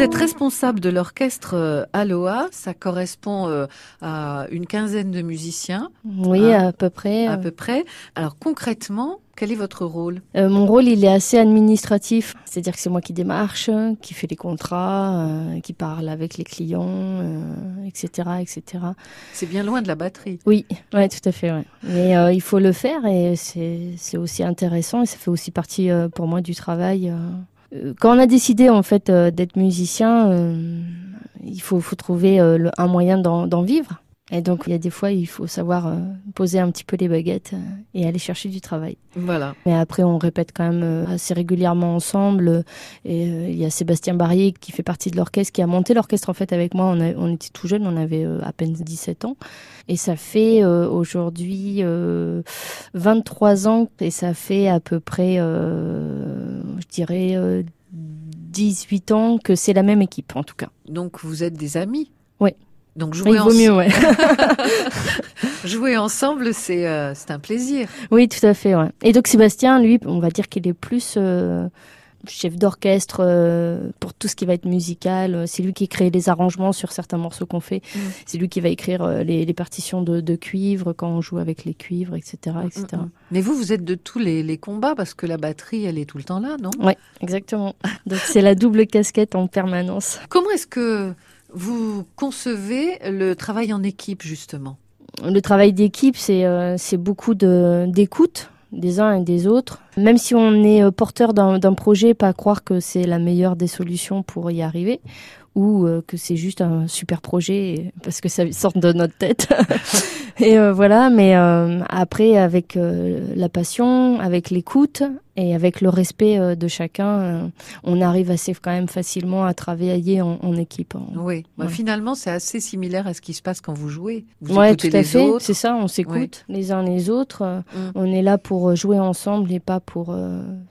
Vous êtes responsable de l'orchestre euh, Aloha. Ça correspond euh, à une quinzaine de musiciens. Oui, à, peu près. À peu près. Alors concrètement, quel est votre rôle? Euh, Mon rôle, il est assez administratif. C'est-à-dire que c'est moi qui démarche, qui fait les contrats, euh, qui parle avec les clients, etc., etc. C'est bien loin de la batterie. Oui, ouais, tout à fait. Ouais. Mais il faut le faire et c'est aussi intéressant et ça fait aussi partie pour moi du travail. Euh, quand on a décidé en fait euh, d'être musicien, euh, il faut, faut trouver un moyen d'en vivre. Et donc, il y a des fois, il faut savoir poser un petit peu les baguettes et aller chercher du travail. Voilà. Mais après, on répète quand même assez régulièrement ensemble. Et il y a Sébastien Barrier qui fait partie de l'orchestre, qui a monté l'orchestre en fait avec moi. On, on était tout jeune, on avait à peine 17 ans. Et ça fait aujourd'hui 23 ans et ça fait à peu près, dirais, 18 ans que c'est la même équipe en tout cas. Donc vous êtes des amis Oui. Donc jouer, vaut mieux, ouais. jouer ensemble, c'est euh, c'est un plaisir. Oui, tout à fait. Ouais. Et donc Sébastien, lui, on va dire qu'il est plus euh, chef d'orchestre euh, pour tout ce qui va être musical. C'est lui qui crée les arrangements sur certains morceaux qu'on fait. Mm. C'est lui qui va écrire euh, les, les, partitions de, de, cuivre quand on joue avec les cuivres, etc. etc. Mm, mm, Mais vous, vous êtes de tous les, les, combats parce que la batterie, elle est tout le temps là, non? Oui, exactement. Donc c'est la double casquette en permanence. Comment est-ce que vous concevez le travail en équipe, justement? Le travail d'équipe, c'est euh, beaucoup d'écoute des uns et des autres. Même si on est euh, porteur d'un projet, pas croire que c'est la meilleure des solutions pour y arriver ou euh, que c'est juste un super projet parce que ça sort de notre tête. et euh, voilà, mais euh, après avec la passion, avec l'écoute et avec le respect de chacun, on arrive assez quand même facilement à travailler en, en équipe. Hein. Oui, bah, finalement c'est assez similaire à ce qui se passe quand vous jouez. Vous ouais, tout à fait. C'est ça, on s'écoute les uns les autres. Mm. On est là pour jouer ensemble et pas pour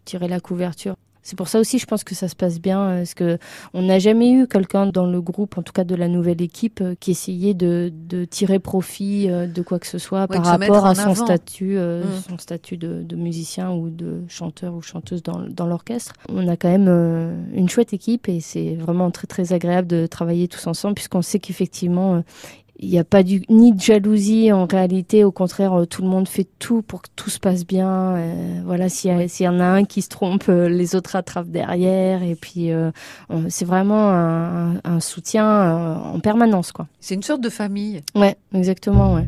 tirer la couverture. C'est pour ça aussi, je pense que ça se passe bien, euh, parce que on n'a jamais eu quelqu'un dans le groupe, en tout cas de la nouvelle équipe, euh, qui essayait de, de tirer profit euh, de quoi que ce soit par rapport à son statut, mmh. son statut de, de, musicien ou de chanteur ou chanteuse dans, dans l'orchestre. On a quand même une chouette équipe et c'est vraiment très très agréable de travailler tous ensemble, puisqu'on sait qu'effectivement il n'y a pas du, ni de jalousie en réalité. Au contraire, euh, tout le monde fait tout pour que tout se passe bien. Euh, voilà, s'il y, en a un qui se trompe, euh, les autres rattrapent derrière. Et puis, c'est vraiment un, un soutien en permanence, quoi. C'est une sorte de famille. Ouais, exactement, ouais.